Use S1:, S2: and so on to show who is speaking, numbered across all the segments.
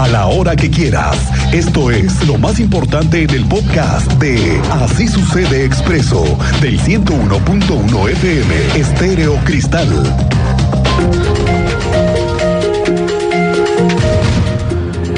S1: a la hora que quieras. Esto es lo más importante en el podcast de Así sucede expreso del 101.1 FM Estéreo Cristal.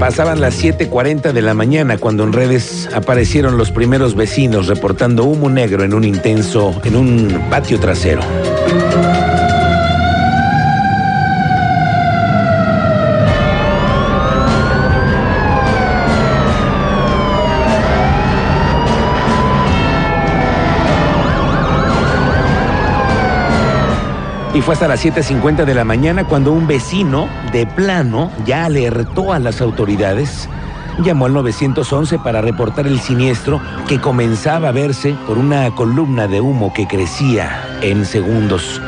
S2: Pasaban las 7:40 de la mañana cuando en redes aparecieron los primeros vecinos reportando humo negro en un intenso, en un patio trasero. Y fue hasta las 7.50 de la mañana cuando un vecino de plano ya alertó a las autoridades. Llamó al 911 para reportar el siniestro que comenzaba a verse por una columna de humo que crecía en segundos.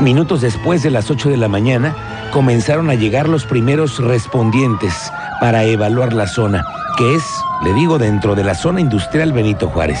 S2: Minutos después de las 8 de la mañana comenzaron a llegar los primeros respondientes para evaluar la zona, que es, le digo, dentro de la zona industrial Benito Juárez.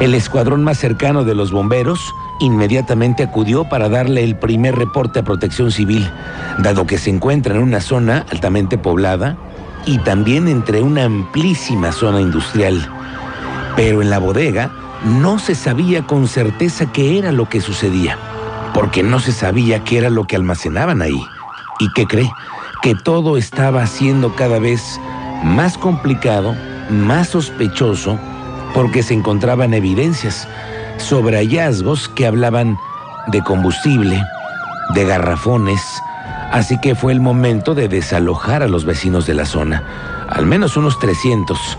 S2: El escuadrón más cercano de los bomberos inmediatamente acudió para darle el primer reporte a protección civil, dado que se encuentra en una zona altamente poblada y también entre una amplísima zona industrial. Pero en la bodega no se sabía con certeza qué era lo que sucedía, porque no se sabía qué era lo que almacenaban ahí. ¿Y qué cree? Que todo estaba siendo cada vez más complicado, más sospechoso, porque se encontraban evidencias sobre hallazgos que hablaban de combustible, de garrafones, así que fue el momento de desalojar a los vecinos de la zona, al menos unos 300.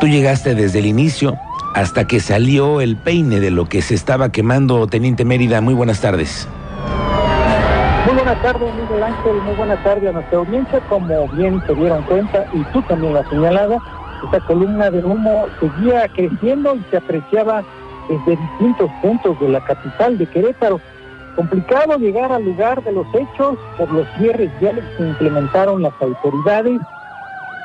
S2: Tú llegaste desde el inicio hasta que salió el peine de lo que se estaba quemando, Teniente Mérida. Muy buenas tardes.
S3: Muy buenas tardes, Miguel Ángel. Muy buenas tardes a nuestra audiencia. Como bien se dieron cuenta, y tú también lo has señalado, esta columna de humo seguía creciendo y se apreciaba desde distintos puntos de la capital de Querétaro. Complicado llegar al lugar de los hechos por los cierres ya que implementaron las autoridades.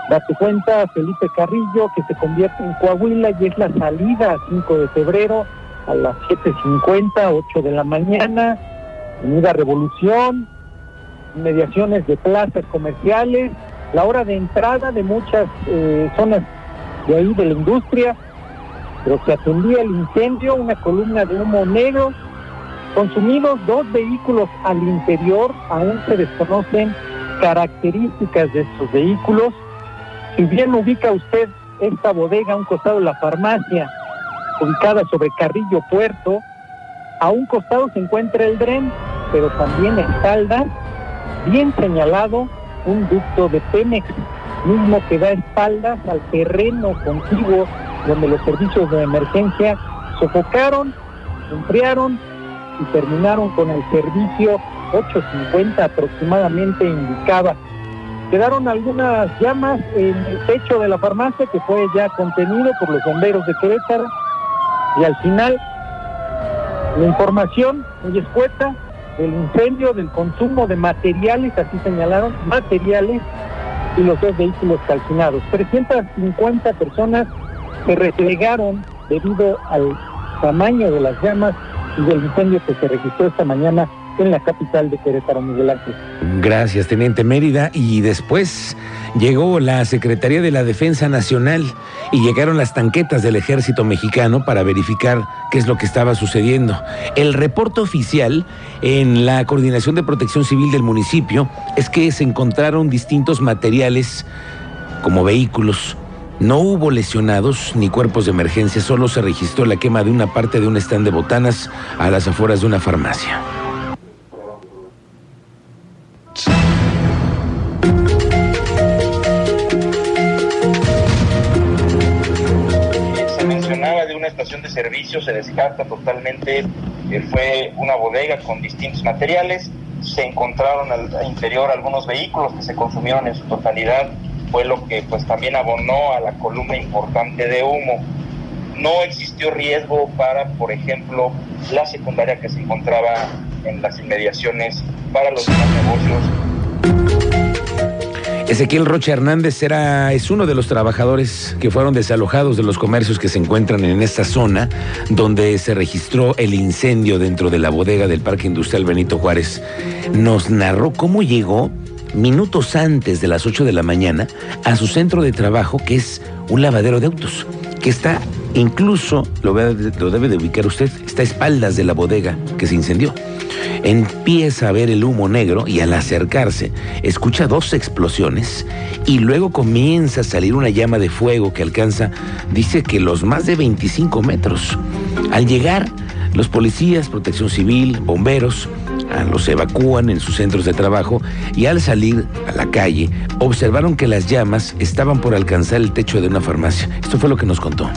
S3: Date cuenta, Felipe Carrillo, que se convierte en Coahuila y es la salida 5 de febrero a las 7.50, 8 de la mañana. Unida Revolución, mediaciones de plazas comerciales, la hora de entrada de muchas eh, zonas de ahí de la industria, pero se atendía el incendio, una columna de humo negro, consumidos dos vehículos al interior, aún se desconocen características de estos vehículos. Si bien ubica usted esta bodega a un costado de la farmacia, ubicada sobre Carrillo Puerto, a un costado se encuentra el dren, pero también espalda, bien señalado, un ducto de Pemex, mismo que da espaldas al terreno contiguo donde los servicios de emergencia sofocaron, enfriaron y terminaron con el servicio 8.50 aproximadamente indicaba. Quedaron algunas llamas en el techo de la farmacia que fue ya contenido por los bomberos de Querétaro y al final la información muy escueta del incendio, del consumo de materiales, así señalaron, materiales y los dos vehículos calcinados. 350 personas se replegaron debido al tamaño de las llamas y del incendio que se registró esta mañana en la capital de Querétaro, Miguel Ángel.
S2: Gracias, Teniente Mérida. Y después llegó la Secretaría de la Defensa Nacional y llegaron las tanquetas del ejército mexicano para verificar qué es lo que estaba sucediendo. El reporte oficial en la Coordinación de Protección Civil del municipio es que se encontraron distintos materiales como vehículos, no hubo lesionados ni cuerpos de emergencia, solo se registró la quema de una parte de un stand de botanas a las afueras de una farmacia.
S4: Se mencionaba de una estación de servicio, se descarta totalmente, fue una bodega con distintos materiales, se encontraron al interior algunos vehículos que se consumieron en su totalidad fue lo que pues también abonó a la columna importante de humo. No existió riesgo para, por ejemplo, la secundaria que se encontraba en las inmediaciones para los demás negocios.
S2: Ezequiel Rocha Hernández era, es uno de los trabajadores que fueron desalojados de los comercios que se encuentran en esta zona donde se registró el incendio dentro de la bodega del Parque Industrial Benito Juárez. Nos narró cómo llegó minutos antes de las 8 de la mañana a su centro de trabajo, que es un lavadero de autos, que está incluso, lo, debe de ubicar usted, está a espaldas de la bodega que se incendió. Empieza a ver el humo negro y al acercarse escucha dos explosiones y luego comienza a salir una llama de fuego que alcanza, dice que los más de 25 metros. Al llegar, los policías, protección civil, bomberos, los evacúan en sus centros de trabajo y al salir a la calle observaron que las llamas estaban por alcanzar el techo de una farmacia. Esto fue lo que nos contó.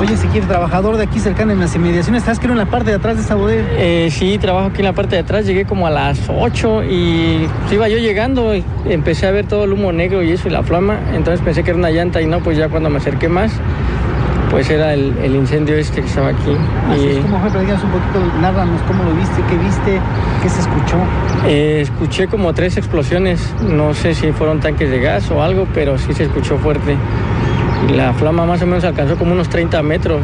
S5: Oye, si quieres trabajador de aquí cercano en las inmediaciones, ¿estás creo en la parte de atrás de esta bodega?
S6: Eh, sí, trabajo aquí en la parte de atrás, llegué como a las 8 y iba yo llegando, y empecé a ver todo el humo negro y eso y la flama, entonces pensé que era una llanta y no, pues ya cuando me acerqué más, pues era el, incendio este que estaba aquí.
S5: y, ¿Cómo fue? Díganos un poquito, nárranos cómo lo viste, qué viste, qué se escuchó.
S6: Eh, escuché como tres explosiones, no sé si fueron tanques de gas o algo, pero sí se escuchó fuerte. Y la flama más o menos alcanzó como unos 30 metros.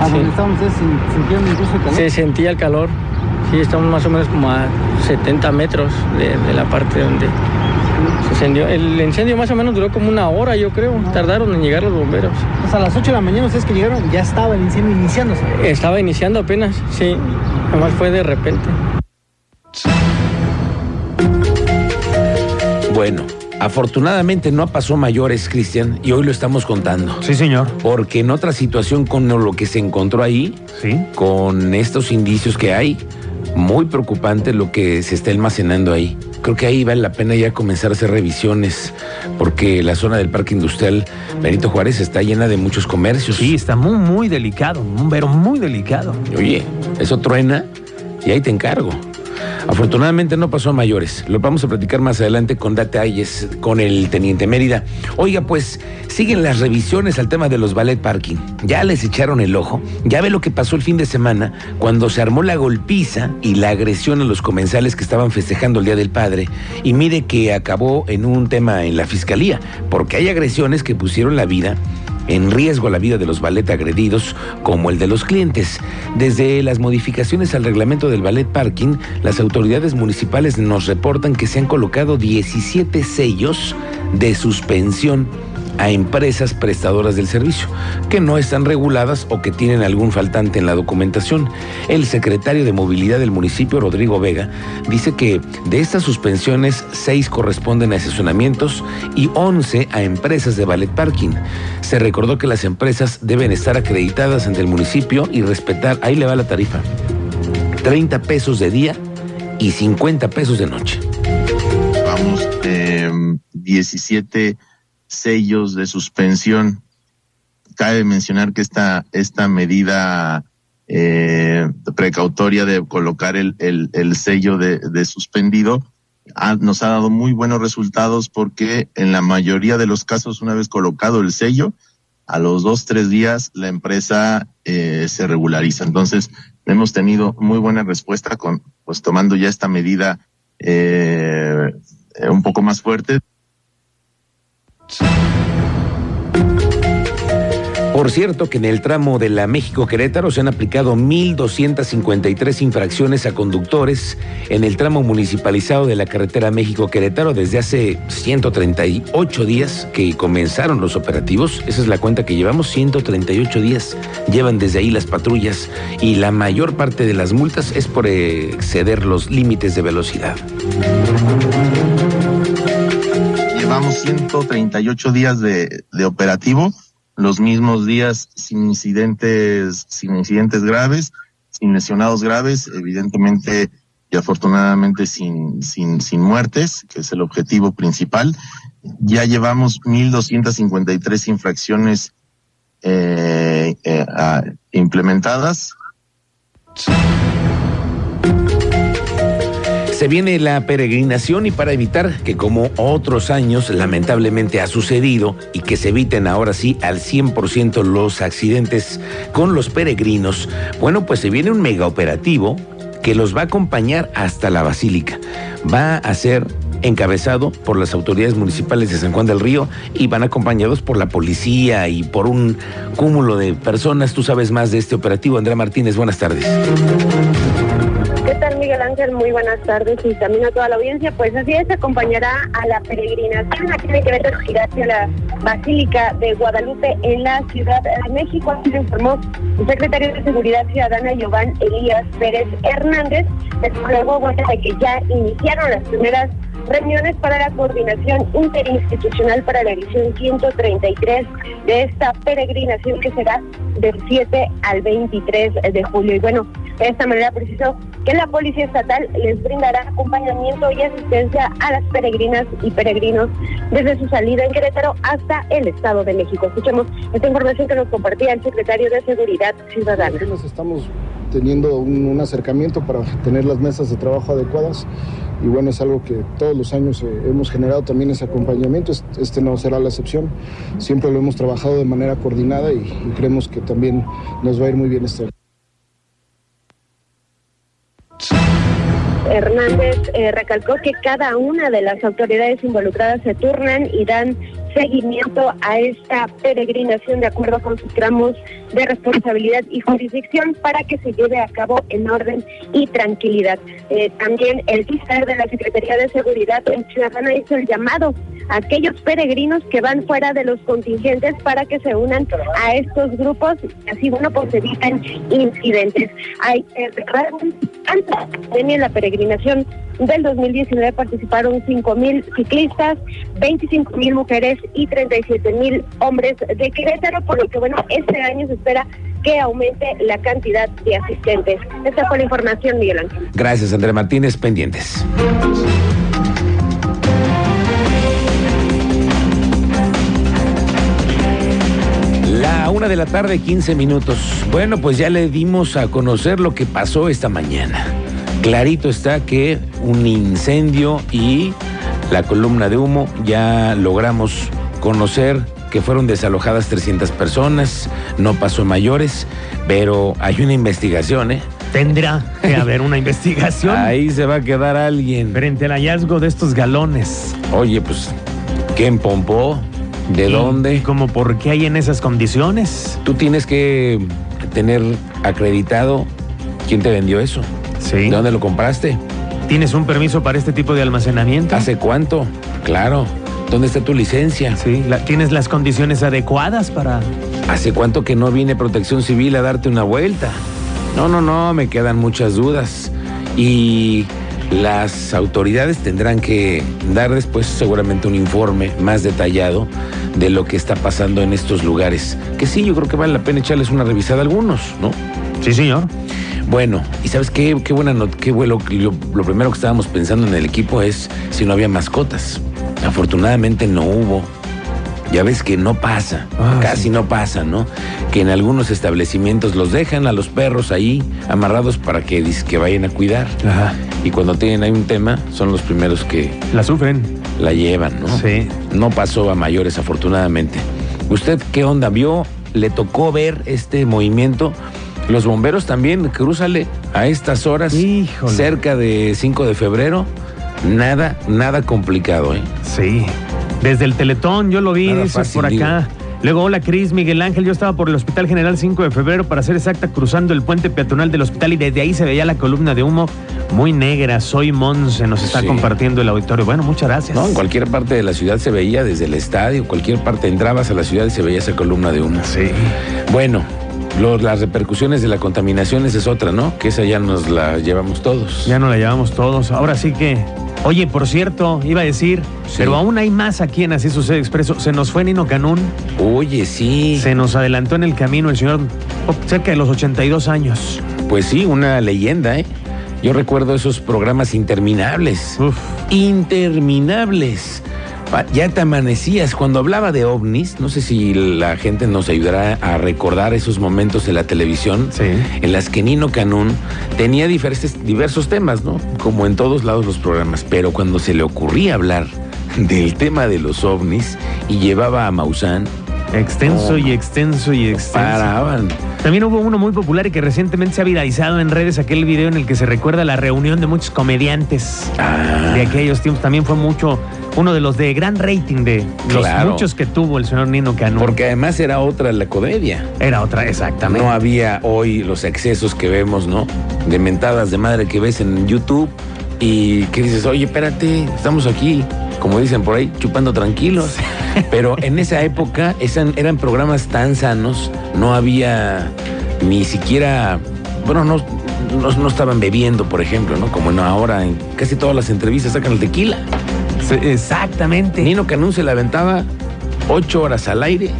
S5: ¿A sí. estaban ustedes sintieron incluso el calor?
S6: Se sentía el calor. Sí, estamos más o menos como a 70 metros de la parte donde el incendio más o menos duró como una hora, yo creo. Tardaron en llegar los bomberos.
S5: Pues a las 8 de la mañana ustedes que llegaron ya estaba el incendio iniciándose.
S6: Estaba iniciando apenas, sí. Además fue de repente.
S2: Bueno, afortunadamente no pasó mayores, Cristian, y hoy lo estamos contando.
S7: Sí, señor.
S2: Porque en otra situación con lo que se encontró ahí,
S7: ¿Sí?
S2: con estos indicios que hay, muy preocupante lo que se está almacenando ahí. Creo que ahí vale la pena ya comenzar a hacer revisiones, porque la zona del Parque Industrial Benito Juárez está llena de muchos comercios.
S7: Sí, está muy, muy delicado, un vero muy delicado.
S2: Oye, eso truena y ahí te encargo. Afortunadamente no pasó a mayores. Lo vamos a platicar más adelante con Ayes, con el teniente Mérida. Oiga, pues siguen las revisiones al tema de los ballet parking. Ya les echaron el ojo. Ya ve lo que pasó el fin de semana cuando se armó la golpiza y la agresión a los comensales que estaban festejando el Día del Padre. Y mire que acabó en un tema en la fiscalía, porque hay agresiones que pusieron la vida en riesgo la vida de los ballet agredidos como el de los clientes. Desde las modificaciones al reglamento del ballet parking, las autoridades municipales nos reportan que se han colocado 17 sellos de suspensión a empresas prestadoras del servicio, que no están reguladas o que tienen algún faltante en la documentación. El secretario de Movilidad del municipio, Rodrigo Vega, dice que de estas suspensiones, seis corresponden a estacionamientos y 11 a empresas de ballet parking. Se recordó que las empresas deben estar acreditadas ante el municipio y respetar, ahí le va la tarifa, 30 pesos de día y 50 pesos de noche.
S8: Vamos, eh, 17 sellos de suspensión. Cabe mencionar que esta, esta medida eh, precautoria de colocar el, el, sello de, de suspendido nos ha dado muy buenos resultados porque en la mayoría de los casos, una vez colocado el sello, a los dos, tres días la empresa eh, se regulariza. Entonces, hemos tenido muy buena respuesta con, pues tomando ya esta medida eh, un poco más fuerte.
S2: Por cierto que en el tramo de la México-Querétaro se han aplicado 1.253 infracciones a conductores en el tramo municipalizado de la carretera México-Querétaro desde hace 138 días que comenzaron los operativos. Esa es la cuenta que llevamos, 138 días llevan desde ahí las patrullas y la mayor parte de las multas es por exceder los límites de velocidad.
S8: Llevamos 138 días de, de operativo los mismos días sin incidentes, sin incidentes graves, sin lesionados graves, evidentemente y afortunadamente sin, sin, sin muertes, que es el objetivo principal. Ya llevamos 1.253 infracciones eh, eh, implementadas.
S2: Se viene la peregrinación y para evitar que como otros años lamentablemente ha sucedido y que se eviten ahora sí al 100% los accidentes con los peregrinos, bueno, pues se viene un mega operativo que los va a acompañar hasta la basílica. Va a ser encabezado por las autoridades municipales de San Juan del Río y van acompañados por la policía y por un cúmulo de personas. Tú sabes más de este operativo. Andrea Martínez, buenas tardes.
S9: ¿Qué tal, Miguel Ángel? Muy buenas tardes y también a toda la audiencia. Pues así es, acompañará a la peregrinación aquí de Querétaro hacia la Basílica de Guadalupe en la Ciudad de México. Así lo informó el secretario de Seguridad Ciudadana, Giovanni Elías Pérez Hernández, luego bueno, de que ya iniciaron las primeras reuniones para la coordinación interinstitucional para la edición 133 de esta peregrinación que será del 7 al 23 de julio. Y bueno, de esta manera precisó que la Policía Estatal les brindará acompañamiento y asistencia a las peregrinas y peregrinos desde su salida en Querétaro hasta el Estado de México. Escuchemos esta información que nos compartía el secretario de Seguridad Ciudadana.
S10: Estamos teniendo un, acercamiento para tener las mesas de trabajo adecuadas y bueno, es algo que todos los años eh, hemos generado también ese acompañamiento, este no será la excepción, siempre lo hemos trabajado de manera coordinada y, y creemos que también nos va a ir muy bien este año.
S9: Hernández eh, recalcó que cada una de las autoridades involucradas se turnan y dan seguimiento a esta peregrinación de acuerdo con sus tramos de responsabilidad y jurisdicción para que se lleve a cabo en orden y tranquilidad. Eh, también el titular de la Secretaría de Seguridad Ciudadana hizo el llamado a aquellos peregrinos que van fuera de los contingentes para que se unan a estos grupos y así bueno pues evitan incidentes. Hay que antes de la peregrinación del 2019 participaron 5 mil ciclistas, 25 mil mujeres y 37 mil hombres de Querétaro, por lo que bueno, este año se espera que aumente la cantidad de asistentes. Esta fue la información, Miguel Ángel.
S2: Gracias, Andrea Martínez. Pendientes. La una de la tarde, 15 minutos. Bueno, pues ya le dimos a conocer lo que pasó esta mañana. Clarito está que un incendio y la columna de humo ya logramos conocer que fueron desalojadas 300 personas, no pasó mayores, pero hay una investigación, ¿eh?
S7: Tendrá que haber una investigación.
S2: Ahí se va a quedar alguien.
S7: Frente al hallazgo de estos galones.
S2: Oye, pues, ¿quién pompó? ¿De
S7: ¿Y
S2: dónde?
S7: ¿Cómo por qué hay en esas condiciones?
S2: Tú tienes que tener acreditado quién te vendió eso.
S7: Sí.
S2: ¿De dónde lo compraste?
S7: ¿Tienes un permiso para este tipo de almacenamiento?
S2: ¿Hace cuánto? Claro. ¿Dónde está tu licencia?
S7: Sí. la- ¿Tienes las condiciones adecuadas para...?
S2: ¿Hace cuánto que no viene Protección Civil a darte una vuelta? No, no, no, me quedan muchas dudas. Y las autoridades tendrán que dar después seguramente un informe más detallado de lo que está pasando en estos lugares. Que sí, yo creo que vale la pena echarles una revisada a algunos, ¿no?
S7: Sí, señor.
S2: Bueno, y sabes qué, qué buena not qué vuelo. Lo, lo primero que estábamos pensando en el equipo es si no había mascotas. Afortunadamente no hubo. Ya ves que no pasa,
S7: Ah,
S2: casi
S7: sí.
S2: no pasa, ¿no? Que en algunos establecimientos los dejan a los perros ahí amarrados para que, que vayan a cuidar.
S7: Ajá.
S2: Y cuando tienen ahí un tema, son los primeros que
S7: La sufren.
S2: la llevan, ¿no?
S7: Sí.
S2: No pasó a mayores, afortunadamente. ¿Usted qué onda vio? ¿Le tocó ver este movimiento? Los bomberos también, crúzale a estas horas,
S7: Híjole.
S2: cerca de 5 de febrero. Nada, nada complicado, ¿eh?
S7: Sí. Desde el Teletón, yo lo vi,
S2: Nada
S7: dice
S2: fácil,
S7: por acá.
S2: digo.
S7: Luego, hola Cris, Miguel Ángel, yo estaba por el Hospital General 5 de febrero, para ser exacta, cruzando el puente peatonal del hospital y desde ahí se veía la columna de humo muy negra. Soy Monse, nos está
S2: Sí.
S7: compartiendo el auditorio. Bueno, muchas gracias.
S2: No, en cualquier parte de la ciudad se veía, desde el estadio, cualquier parte entrabas a la ciudad y se veía esa columna de humo.
S7: Sí.
S2: Bueno, lo- las repercusiones de la contaminación esa es otra, ¿no? Que esa ya nos la llevamos todos.
S7: Ya no la llevamos todos. Ahora sí que. Oye, por cierto, iba a decir,
S2: Sí.
S7: pero aún hay más aquí en Así Sucede Expreso. Se nos fue Nino Canún,
S2: Oye, sí.
S7: se nos adelantó en el camino el señor oh, cerca de los 82 años.
S2: Pues sí, una leyenda, ¿eh? Yo recuerdo esos programas interminables.
S7: Uf.
S2: Interminables. Ya te amanecías. Cuando hablaba de ovnis, no sé si la gente nos ayudará a recordar esos momentos en la televisión
S7: Sí.
S2: en las que Nino Canún tenía diversos, diversos temas, ¿no? Como en todos lados los programas. Pero cuando se le ocurría hablar del tema de los ovnis y llevaba a Maussan,
S7: Extenso y extenso y extenso.
S2: paraban.
S7: También hubo uno muy popular y que recientemente se ha viralizado en redes, aquel video en el que se recuerda la reunión de muchos comediantes
S2: Ah,
S7: de aquellos tiempos. También fue mucho uno de los de gran rating de los
S2: Claro.
S7: muchos que tuvo el señor Nino Canún.
S2: Porque además era otra la comedia.
S7: Era otra, exactamente.
S2: No había hoy los excesos que vemos, ¿no? De mentadas de madre que ves en YouTube y que dices, oye, espérate, estamos aquí, como dicen por ahí, chupando tranquilos. Pero en esa época eran, eran programas tan sanos, no había ni siquiera, bueno, no, no, no estaban bebiendo, por ejemplo, ¿no? Como ahora en casi todas las entrevistas sacan el tequila.
S7: Sí, exactamente.
S2: Nino Canún se la aventaba ocho horas al aire,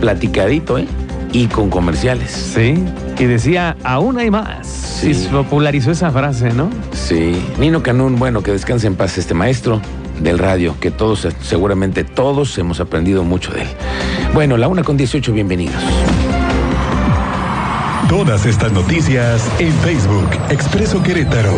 S2: platicadito, ¿eh? Y con comerciales.
S7: Sí. Y decía, aún hay más.
S2: Sí.
S7: Y popularizó esa frase, ¿no?
S2: Sí, Nino Canún, bueno, que descanse en paz este maestro del radio, que todos, seguramente todos hemos aprendido mucho de él. Bueno, la una con 18, bienvenidos.
S1: Todas estas noticias en Facebook, Expreso Querétaro.